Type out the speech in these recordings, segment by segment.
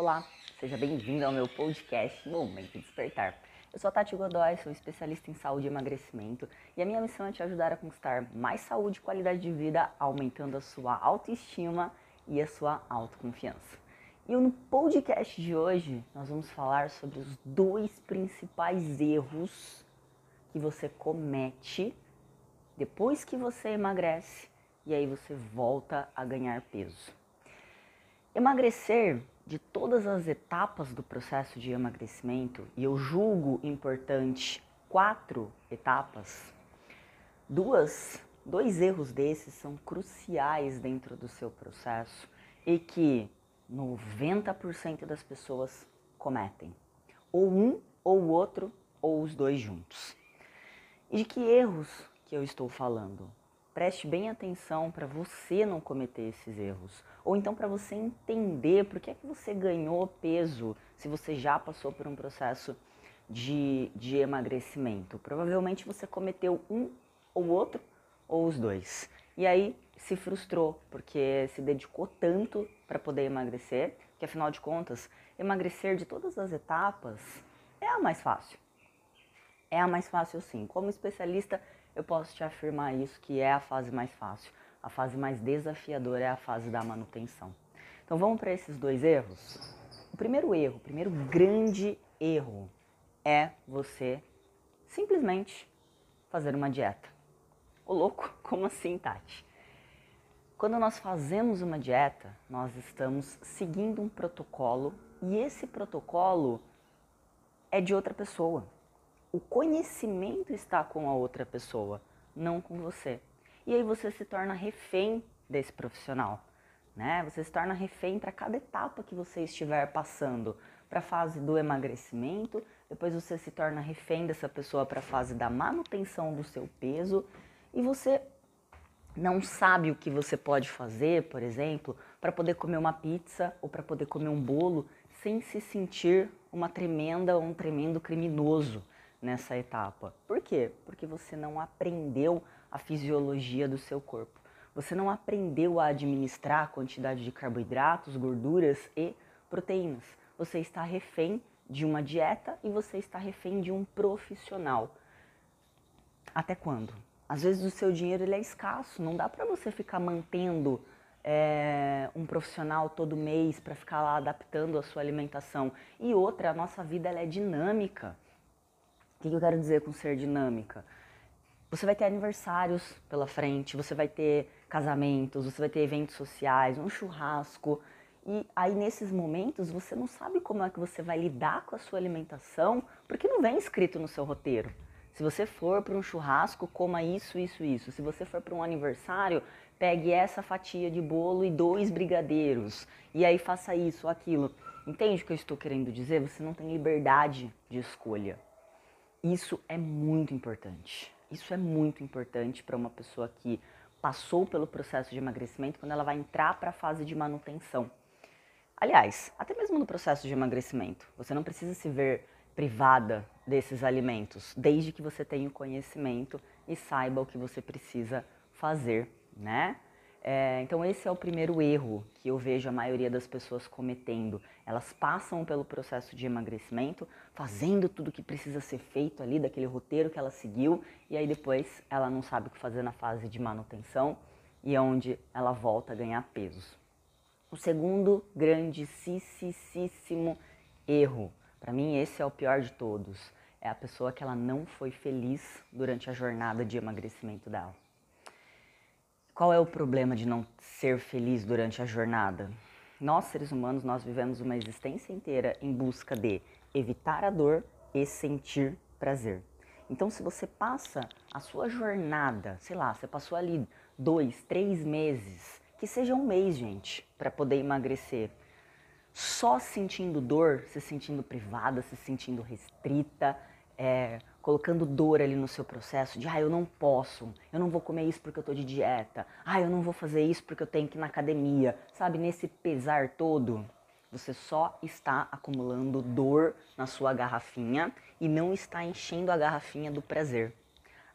Olá, seja bem-vindo ao meu podcast Momento Despertar. Eu sou a Tati Godoy, sou especialista em saúde e emagrecimento e a minha missão é te ajudar a conquistar mais saúde e qualidade de vida, aumentando a sua autoestima e a sua autoconfiança. E no podcast de hoje nós vamos falar sobre os dois principais erros que você comete depois que você emagrece e aí você volta a ganhar peso. Emagrecer de todas as etapas do processo de emagrecimento, e eu julgo importante quatro etapas, duas, dois erros desses são cruciais dentro do seu processo e que 90% das pessoas cometem. Ou um, ou o outro, ou os dois juntos. E de que erros que eu estou falando? Preste bem atenção para você não cometer esses erros. Ou então para você entender por que é que você ganhou peso se você já passou por um processo de, de emagrecimento. Provavelmente você cometeu um ou outro ou os dois. E aí se frustrou porque se dedicou tanto para poder emagrecer, que afinal de contas, emagrecer de todas as etapas é a mais fácil. É a mais fácil sim. Como especialista, eu posso te afirmar isso que é a fase mais fácil. A fase mais desafiadora é a fase da manutenção. Então vamos para esses dois erros? O primeiro erro, o primeiro grande erro é você simplesmente fazer uma dieta. Ô louco, como assim, Tati? Quando nós fazemos uma dieta, nós estamos seguindo um protocolo e esse protocolo é de outra pessoa o conhecimento está com a outra pessoa, não com você. E aí você se torna refém desse profissional, né? Você se torna refém para cada etapa que você estiver passando, para a fase do emagrecimento, depois você se torna refém dessa pessoa para a fase da manutenção do seu peso e você não sabe o que você pode fazer, por exemplo, para poder comer uma pizza ou para poder comer um bolo sem se sentir uma tremenda ou um tremendo criminoso nessa etapa. Por quê? Porque você não aprendeu a fisiologia do seu corpo. Você não aprendeu a administrar a quantidade de carboidratos, gorduras e proteínas. Você está refém de uma dieta e você está refém de um profissional. Até quando? Às vezes o seu dinheiro ele é escasso, não dá para você ficar mantendo é, um profissional todo mês para ficar lá adaptando a sua alimentação. E outra, a nossa vida ela é dinâmica. O que eu quero dizer com ser dinâmica? Você vai ter aniversários pela frente, você vai ter casamentos, você vai ter eventos sociais, um churrasco. E aí nesses momentos você não sabe como é que você vai lidar com a sua alimentação, porque não vem escrito no seu roteiro. Se você for para um churrasco, coma isso, isso, isso. Se você for para um aniversário, pegue essa fatia de bolo e dois brigadeiros. E aí faça isso ou aquilo. Entende o que eu estou querendo dizer? Você não tem liberdade de escolha. Isso é muito importante. Isso é muito importante para uma pessoa que passou pelo processo de emagrecimento quando ela vai entrar para a fase de manutenção. Aliás, até mesmo no processo de emagrecimento, você não precisa se ver privada desses alimentos, desde que você tenha o conhecimento e saiba o que você precisa fazer, né? É, então esse é o primeiro erro que eu vejo a maioria das pessoas cometendo. Elas passam pelo processo de emagrecimento, fazendo tudo que precisa ser feito ali, daquele roteiro que ela seguiu, e aí depois ela não sabe o que fazer na fase de manutenção e é onde ela volta a ganhar pesos. O segundo grandíssimo erro, para mim esse é o pior de todos, é a pessoa que ela não foi feliz durante a jornada de emagrecimento dela. Qual é o problema de não ser feliz durante a jornada? Nós, seres humanos, nós vivemos uma existência inteira em busca de evitar a dor e sentir prazer. Então, se você passa a sua jornada, sei lá, você passou ali dois, três meses, que seja um mês, gente, para poder emagrecer, só sentindo dor, se sentindo privada, se sentindo restrita, é, colocando dor ali no seu processo de, ah, eu não posso, eu não vou comer isso porque eu tô de dieta, ah, eu não vou fazer isso porque eu tenho que ir na academia, sabe? Nesse pesar todo, você só está acumulando dor na sua garrafinha e não está enchendo a garrafinha do prazer.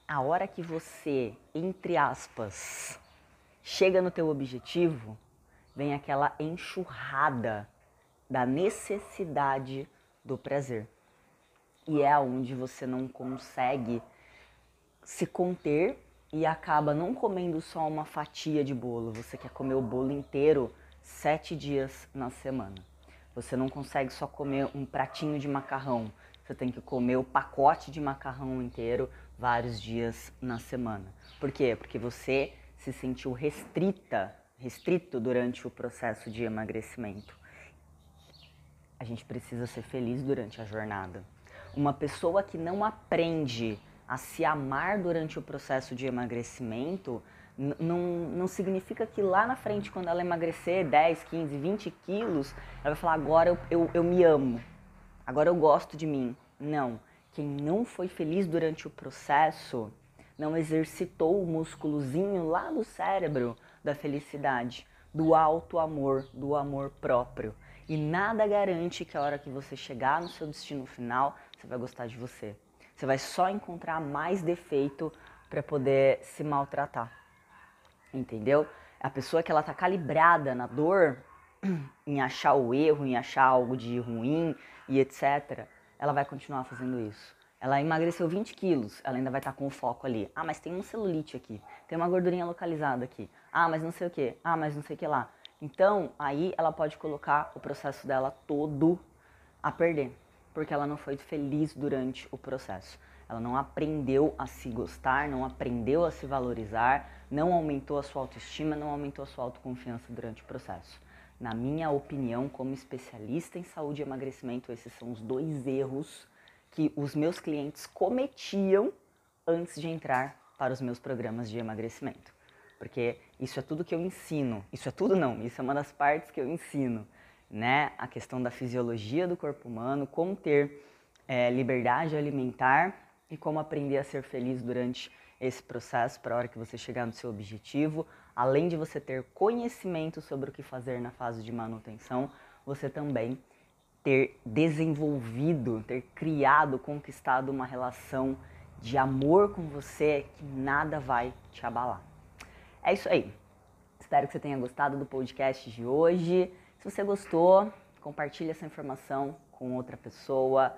A hora que você, entre aspas, chega no teu objetivo, vem aquela enxurrada da necessidade do prazer. E é onde você não consegue se conter e acaba não comendo só uma fatia de bolo, você quer comer o bolo inteiro sete dias na semana. Você não consegue só comer um pratinho de macarrão, você tem que comer o pacote de macarrão inteiro vários dias na semana. Por quê? Porque você se sentiu restrita, restrito durante o processo de emagrecimento. A gente precisa ser feliz durante a jornada. Uma pessoa que não aprende a se amar durante o processo de emagrecimento não, não significa que lá na frente, quando ela emagrecer 10, 15, 20 quilos, ela vai falar: agora eu, eu, eu me amo, agora eu gosto de mim. Não. Quem não foi feliz durante o processo não exercitou o músculozinho lá do cérebro da felicidade, do alto amor, do amor próprio. E nada garante que a hora que você chegar no seu destino final, você vai gostar de você. Você vai só encontrar mais defeito para poder se maltratar. Entendeu? A pessoa que ela tá calibrada na dor, em achar o erro, em achar algo de ruim e etc, ela vai continuar fazendo isso. Ela emagreceu 20 quilos, ela ainda vai estar tá com o foco ali. Ah, mas tem um celulite aqui, tem uma gordurinha localizada aqui. Ah, mas não sei o que. Ah, mas não sei o que lá. Então, aí ela pode colocar o processo dela todo a perder porque ela não foi feliz durante o processo. Ela não aprendeu a se gostar, não aprendeu a se valorizar, não aumentou a sua autoestima, não aumentou a sua autoconfiança durante o processo. Na minha opinião, como especialista em saúde e emagrecimento, esses são os dois erros que os meus clientes cometiam antes de entrar para os meus programas de emagrecimento. Porque isso é tudo que eu ensino. Isso é tudo não, isso é uma das partes que eu ensino né, a questão da fisiologia do corpo humano, como ter é, liberdade alimentar e como aprender a ser feliz durante esse processo para a hora que você chegar no seu objetivo. Além de você ter conhecimento sobre o que fazer na fase de manutenção, você também ter desenvolvido, ter criado, conquistado uma relação de amor com você que nada vai te abalar. É isso aí. Espero que você tenha gostado do podcast de hoje. Se você gostou, compartilhe essa informação com outra pessoa,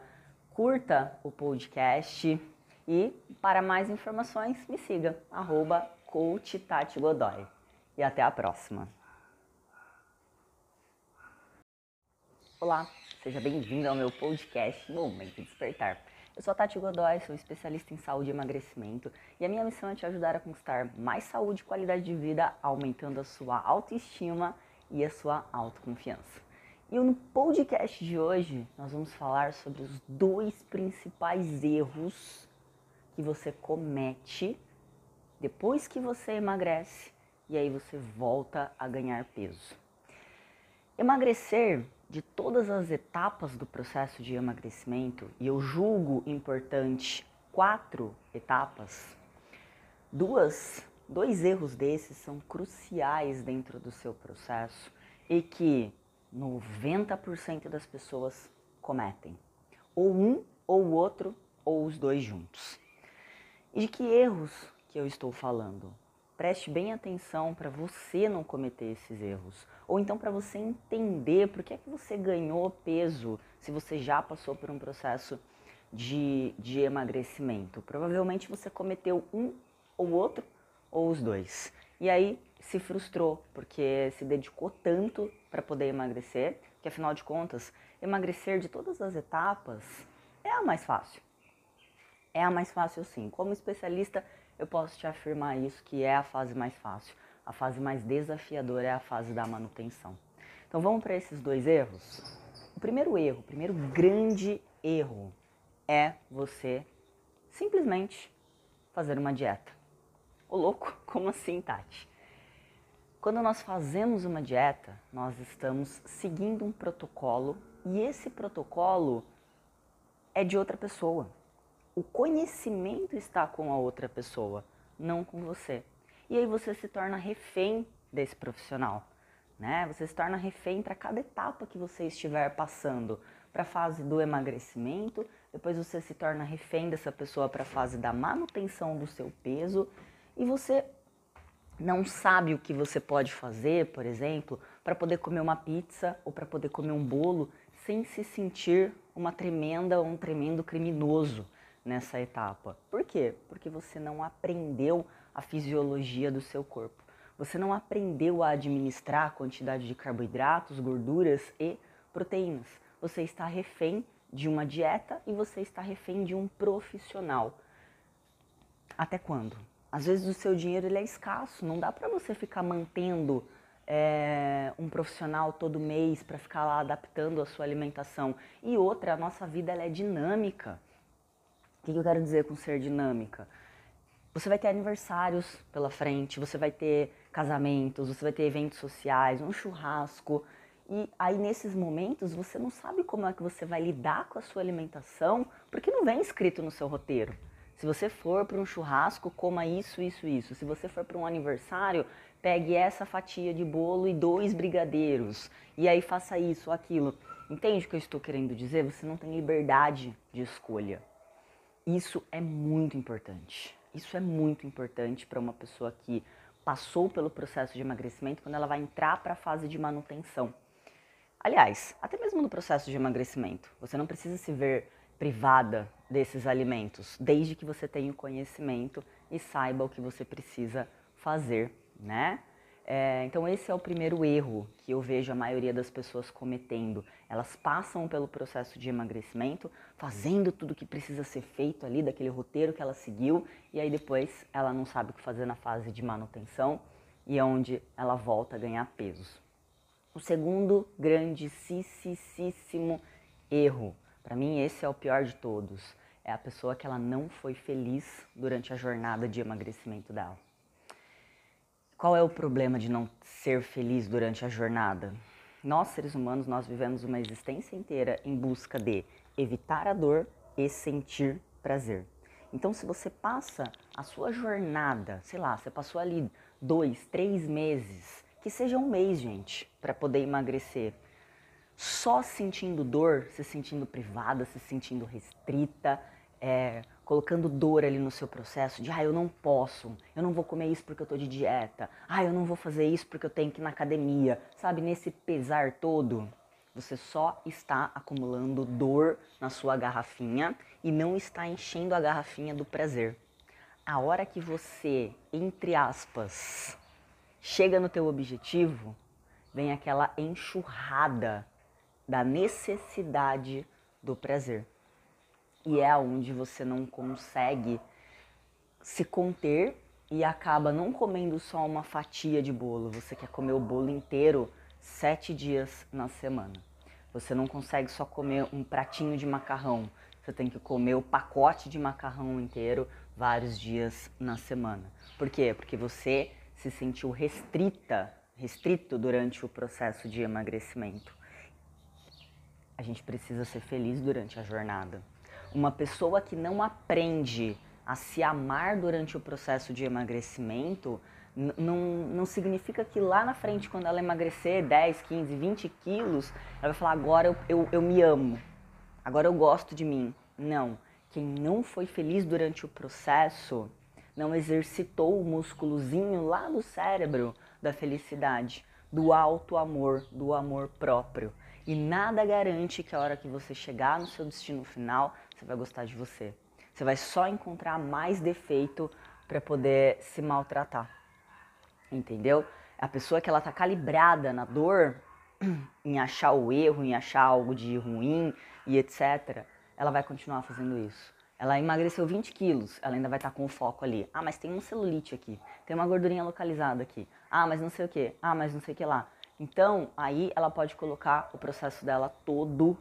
curta o podcast e para mais informações me siga, arroba Coach Tati Godoy. E até a próxima. Olá, seja bem-vindo ao meu podcast Momento Despertar. Eu sou a Tati Godoy, sou especialista em saúde e emagrecimento e a minha missão é te ajudar a conquistar mais saúde e qualidade de vida, aumentando a sua autoestima e a sua autoconfiança. E no podcast de hoje nós vamos falar sobre os dois principais erros que você comete depois que você emagrece e aí você volta a ganhar peso. Emagrecer de todas as etapas do processo de emagrecimento, e eu julgo importante quatro etapas, duas Dois erros desses são cruciais dentro do seu processo e que 90% das pessoas cometem. Ou um, ou o outro, ou os dois juntos. E de que erros que eu estou falando? Preste bem atenção para você não cometer esses erros. Ou então para você entender por que é que você ganhou peso se você já passou por um processo de, de emagrecimento. Provavelmente você cometeu um ou outro ou os dois. E aí se frustrou porque se dedicou tanto para poder emagrecer, que afinal de contas, emagrecer de todas as etapas é a mais fácil. É a mais fácil sim. Como especialista, eu posso te afirmar isso que é a fase mais fácil. A fase mais desafiadora é a fase da manutenção. Então vamos para esses dois erros. O primeiro erro, o primeiro grande erro é você simplesmente fazer uma dieta. Ô louco, como assim, Tati? Quando nós fazemos uma dieta, nós estamos seguindo um protocolo e esse protocolo é de outra pessoa. O conhecimento está com a outra pessoa, não com você. E aí você se torna refém desse profissional, né? Você se torna refém para cada etapa que você estiver passando, para a fase do emagrecimento, depois você se torna refém dessa pessoa para a fase da manutenção do seu peso e você não sabe o que você pode fazer, por exemplo, para poder comer uma pizza ou para poder comer um bolo sem se sentir uma tremenda ou um tremendo criminoso nessa etapa. Por quê? Porque você não aprendeu a fisiologia do seu corpo. Você não aprendeu a administrar a quantidade de carboidratos, gorduras e proteínas. Você está refém de uma dieta e você está refém de um profissional. Até quando? Às vezes o seu dinheiro ele é escasso, não dá para você ficar mantendo é, um profissional todo mês para ficar lá adaptando a sua alimentação. E outra, a nossa vida ela é dinâmica. O que eu quero dizer com ser dinâmica? Você vai ter aniversários pela frente, você vai ter casamentos, você vai ter eventos sociais, um churrasco. E aí nesses momentos você não sabe como é que você vai lidar com a sua alimentação, porque não vem escrito no seu roteiro. Se você for para um churrasco, coma isso, isso, isso. Se você for para um aniversário, pegue essa fatia de bolo e dois brigadeiros. E aí faça isso, aquilo. Entende o que eu estou querendo dizer? Você não tem liberdade de escolha. Isso é muito importante. Isso é muito importante para uma pessoa que passou pelo processo de emagrecimento quando ela vai entrar para a fase de manutenção. Aliás, até mesmo no processo de emagrecimento, você não precisa se ver privada desses alimentos, desde que você tenha o conhecimento e saiba o que você precisa fazer, né? É, então esse é o primeiro erro que eu vejo a maioria das pessoas cometendo. Elas passam pelo processo de emagrecimento, fazendo tudo que precisa ser feito ali, daquele roteiro que ela seguiu, e aí depois ela não sabe o que fazer na fase de manutenção e é onde ela volta a ganhar peso. O segundo grandíssimo erro para mim, esse é o pior de todos. É a pessoa que ela não foi feliz durante a jornada de emagrecimento dela. Qual é o problema de não ser feliz durante a jornada? Nós, seres humanos, nós vivemos uma existência inteira em busca de evitar a dor e sentir prazer. Então, se você passa a sua jornada, sei lá, você passou ali dois, três meses, que seja um mês, gente, para poder emagrecer só sentindo dor, se sentindo privada, se sentindo restrita, é, colocando dor ali no seu processo de, ah, eu não posso, eu não vou comer isso porque eu tô de dieta, ah, eu não vou fazer isso porque eu tenho que ir na academia, sabe? Nesse pesar todo, você só está acumulando dor na sua garrafinha e não está enchendo a garrafinha do prazer. A hora que você, entre aspas, chega no teu objetivo, vem aquela enxurrada da necessidade do prazer. E é aonde você não consegue se conter e acaba não comendo só uma fatia de bolo, você quer comer o bolo inteiro sete dias na semana. Você não consegue só comer um pratinho de macarrão, você tem que comer o pacote de macarrão inteiro vários dias na semana. Por quê? Porque você se sentiu restrita, restrito durante o processo de emagrecimento a gente precisa ser feliz durante a jornada. Uma pessoa que não aprende a se amar durante o processo de emagrecimento não, não significa que lá na frente, quando ela emagrecer 10, 15, 20 quilos, ela vai falar: agora eu, eu, eu me amo, agora eu gosto de mim. Não. Quem não foi feliz durante o processo não exercitou o músculozinho lá do cérebro da felicidade, do alto amor, do amor próprio. E nada garante que a hora que você chegar no seu destino final, você vai gostar de você. Você vai só encontrar mais defeito para poder se maltratar. Entendeu? A pessoa que ela tá calibrada na dor, em achar o erro, em achar algo de ruim e etc., ela vai continuar fazendo isso. Ela emagreceu 20 quilos, ela ainda vai estar tá com o foco ali. Ah, mas tem um celulite aqui, tem uma gordurinha localizada aqui. Ah, mas não sei o que. Ah, mas não sei o que lá. Então, aí ela pode colocar o processo dela todo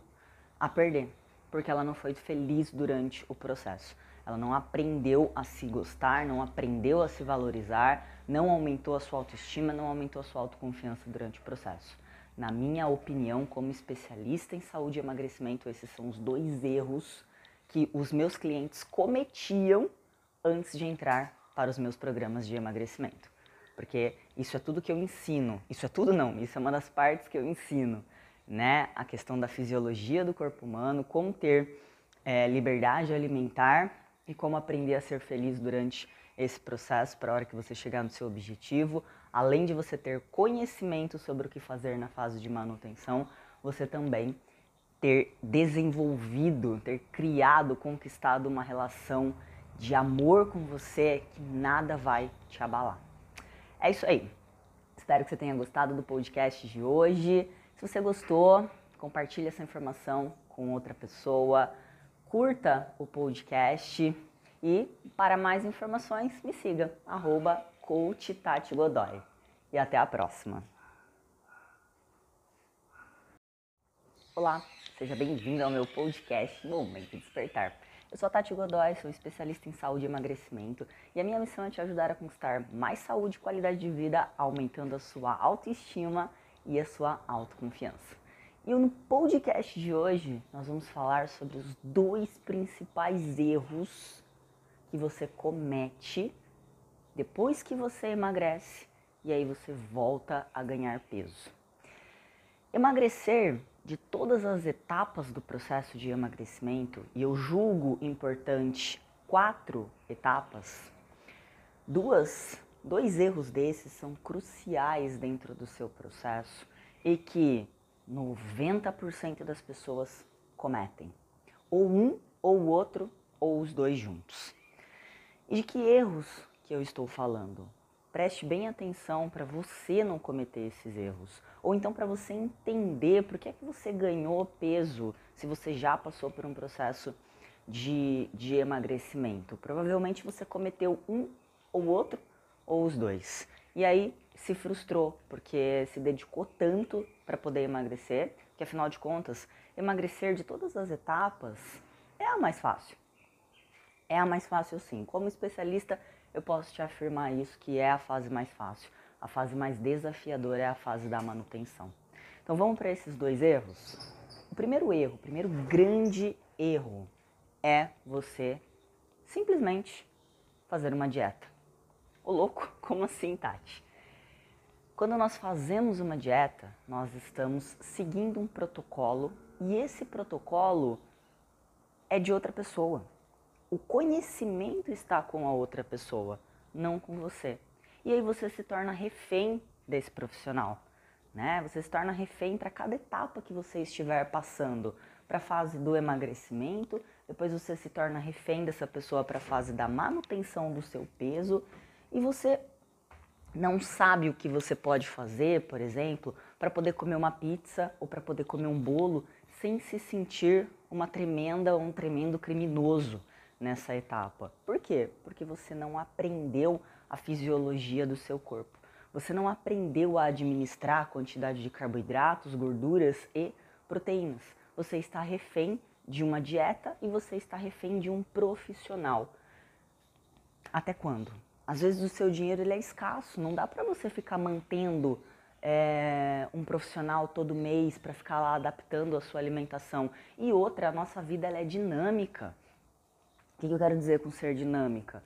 a perder, porque ela não foi feliz durante o processo. Ela não aprendeu a se gostar, não aprendeu a se valorizar, não aumentou a sua autoestima, não aumentou a sua autoconfiança durante o processo. Na minha opinião, como especialista em saúde e emagrecimento, esses são os dois erros que os meus clientes cometiam antes de entrar para os meus programas de emagrecimento porque isso é tudo que eu ensino. Isso é tudo não, isso é uma das partes que eu ensino, né? A questão da fisiologia do corpo humano, como ter é, liberdade alimentar e como aprender a ser feliz durante esse processo para a hora que você chegar no seu objetivo. Além de você ter conhecimento sobre o que fazer na fase de manutenção, você também ter desenvolvido, ter criado, conquistado uma relação de amor com você que nada vai te abalar. É isso aí. Espero que você tenha gostado do podcast de hoje. Se você gostou, compartilhe essa informação com outra pessoa, curta o podcast e para mais informações me siga, arroba Coach Tati Godoy. E até a próxima. Olá, seja bem-vindo ao meu podcast Momento de Despertar. Eu sou a Tati Godoy, sou especialista em saúde e emagrecimento e a minha missão é te ajudar a conquistar mais saúde e qualidade de vida, aumentando a sua autoestima e a sua autoconfiança. E no podcast de hoje nós vamos falar sobre os dois principais erros que você comete depois que você emagrece e aí você volta a ganhar peso. Emagrecer de todas as etapas do processo de emagrecimento, e eu julgo importante quatro etapas, duas, dois erros desses são cruciais dentro do seu processo e que 90% das pessoas cometem. Ou um, ou o outro, ou os dois juntos. E de que erros que eu estou falando? Preste bem atenção para você não cometer esses erros. Ou então para você entender por que é que você ganhou peso se você já passou por um processo de, de emagrecimento. Provavelmente você cometeu um ou outro, ou os dois. E aí se frustrou, porque se dedicou tanto para poder emagrecer, que afinal de contas, emagrecer de todas as etapas é a mais fácil. É a mais fácil sim. Como especialista, eu posso te afirmar isso, que é a fase mais fácil. A fase mais desafiadora é a fase da manutenção. Então vamos para esses dois erros? O primeiro erro, o primeiro grande erro é você simplesmente fazer uma dieta. Ô louco, como assim, Tati? Quando nós fazemos uma dieta, nós estamos seguindo um protocolo e esse protocolo é de outra pessoa. O conhecimento está com a outra pessoa, não com você. E aí você se torna refém desse profissional, né? Você se torna refém para cada etapa que você estiver passando, para a fase do emagrecimento, depois você se torna refém dessa pessoa para a fase da manutenção do seu peso e você não sabe o que você pode fazer, por exemplo, para poder comer uma pizza ou para poder comer um bolo sem se sentir uma tremenda ou um tremendo criminoso nessa etapa. Por quê? Porque você não aprendeu a fisiologia do seu corpo. Você não aprendeu a administrar a quantidade de carboidratos, gorduras e proteínas. Você está refém de uma dieta e você está refém de um profissional. Até quando? Às vezes o seu dinheiro ele é escasso, não dá para você ficar mantendo é, um profissional todo mês para ficar lá adaptando a sua alimentação. E outra, a nossa vida ela é dinâmica. O que eu quero dizer com ser dinâmica?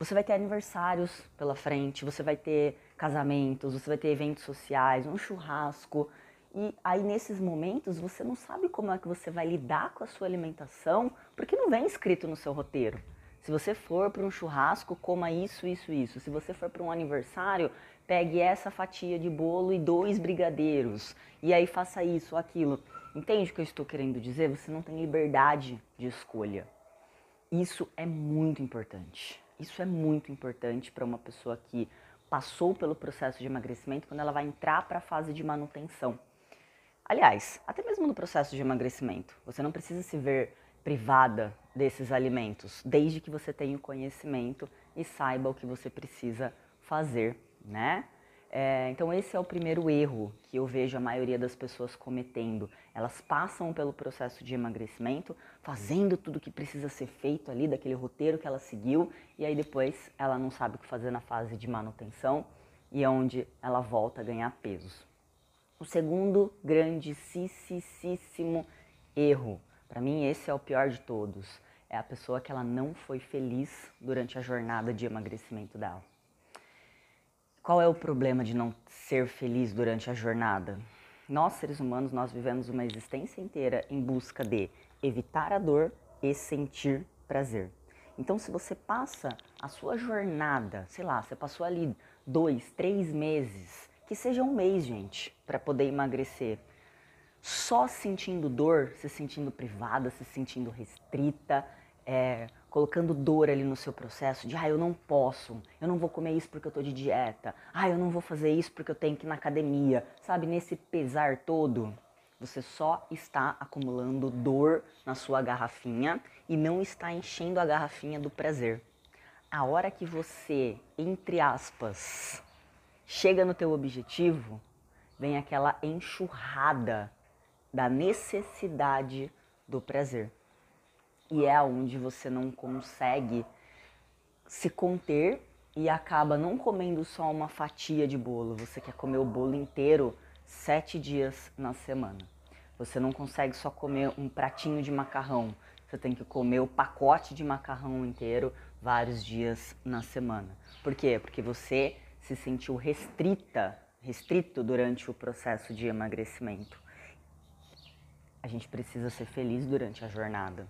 Você vai ter aniversários pela frente, você vai ter casamentos, você vai ter eventos sociais, um churrasco. E aí nesses momentos você não sabe como é que você vai lidar com a sua alimentação, porque não vem escrito no seu roteiro. Se você for para um churrasco, coma isso, isso, isso. Se você for para um aniversário, pegue essa fatia de bolo e dois brigadeiros. E aí faça isso ou aquilo. Entende o que eu estou querendo dizer? Você não tem liberdade de escolha. Isso é muito importante. Isso é muito importante para uma pessoa que passou pelo processo de emagrecimento quando ela vai entrar para a fase de manutenção. Aliás, até mesmo no processo de emagrecimento, você não precisa se ver privada desses alimentos, desde que você tenha o conhecimento e saiba o que você precisa fazer, né? É, então esse é o primeiro erro que eu vejo a maioria das pessoas cometendo. Elas passam pelo processo de emagrecimento, fazendo tudo que precisa ser feito ali, daquele roteiro que ela seguiu, e aí depois ela não sabe o que fazer na fase de manutenção e é onde ela volta a ganhar pesos. O segundo grandíssimo erro para mim, esse é o pior de todos. É a pessoa que ela não foi feliz durante a jornada de emagrecimento dela. Qual é o problema de não ser feliz durante a jornada? Nós, seres humanos, nós vivemos uma existência inteira em busca de evitar a dor e sentir prazer. Então, se você passa a sua jornada, sei lá, você passou ali dois, três meses, que seja um mês, gente, para poder emagrecer, só sentindo dor, se sentindo privada, se sentindo restrita, é, colocando dor ali no seu processo de, ah, eu não posso, eu não vou comer isso porque eu tô de dieta, ah, eu não vou fazer isso porque eu tenho que ir na academia, sabe? Nesse pesar todo, você só está acumulando dor na sua garrafinha e não está enchendo a garrafinha do prazer. A hora que você, entre aspas, chega no teu objetivo, vem aquela enxurrada da necessidade do prazer. E é aonde você não consegue se conter e acaba não comendo só uma fatia de bolo, você quer comer o bolo inteiro sete dias na semana. Você não consegue só comer um pratinho de macarrão, você tem que comer o pacote de macarrão inteiro vários dias na semana. Por quê? Porque você se sentiu restrita, restrito durante o processo de emagrecimento. A gente precisa ser feliz durante a jornada.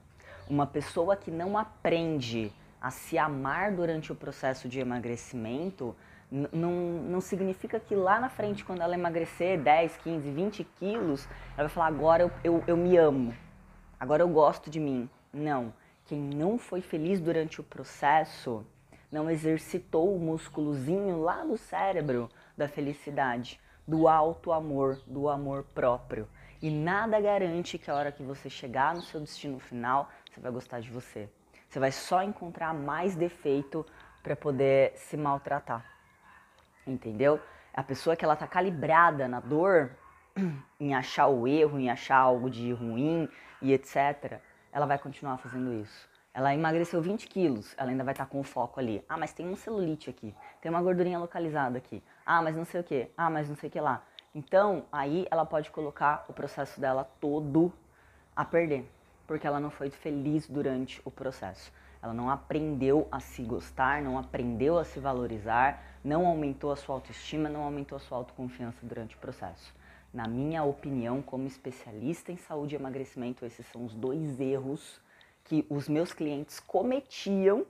Uma pessoa que não aprende a se amar durante o processo de emagrecimento não, não significa que lá na frente, quando ela emagrecer 10, 15, 20 quilos, ela vai falar: agora eu, eu, eu me amo, agora eu gosto de mim. Não. Quem não foi feliz durante o processo não exercitou o músculozinho lá no cérebro da felicidade, do alto amor, do amor próprio. E nada garante que a hora que você chegar no seu destino final, você vai gostar de você. Você vai só encontrar mais defeito para poder se maltratar. Entendeu? A pessoa que ela tá calibrada na dor, em achar o erro, em achar algo de ruim e etc ela vai continuar fazendo isso. Ela emagreceu 20 quilos, ela ainda vai estar tá com o foco ali. Ah, mas tem um celulite aqui, tem uma gordurinha localizada aqui. Ah, mas não sei o que. Ah, mas não sei o que lá. Então, aí ela pode colocar o processo dela todo a perder, porque ela não foi feliz durante o processo. Ela não aprendeu a se gostar, não aprendeu a se valorizar, não aumentou a sua autoestima, não aumentou a sua autoconfiança durante o processo. Na minha opinião, como especialista em saúde e emagrecimento, esses são os dois erros que os meus clientes cometiam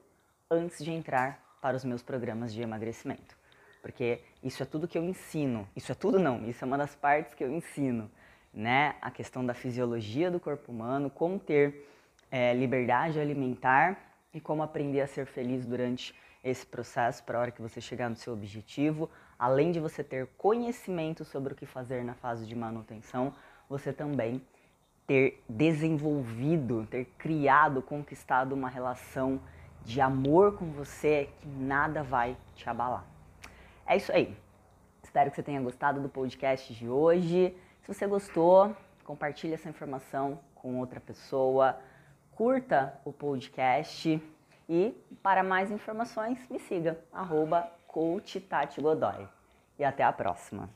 antes de entrar para os meus programas de emagrecimento. Porque isso é tudo que eu ensino. Isso é tudo não, isso é uma das partes que eu ensino, né? A questão da fisiologia do corpo humano, como ter é, liberdade alimentar e como aprender a ser feliz durante esse processo para a hora que você chegar no seu objetivo, além de você ter conhecimento sobre o que fazer na fase de manutenção, você também ter desenvolvido, ter criado, conquistado uma relação de amor com você que nada vai te abalar. É isso aí. Espero que você tenha gostado do podcast de hoje. Se você gostou, compartilhe essa informação com outra pessoa, curta o podcast e para mais informações me siga, arroba Godoy. E até a próxima.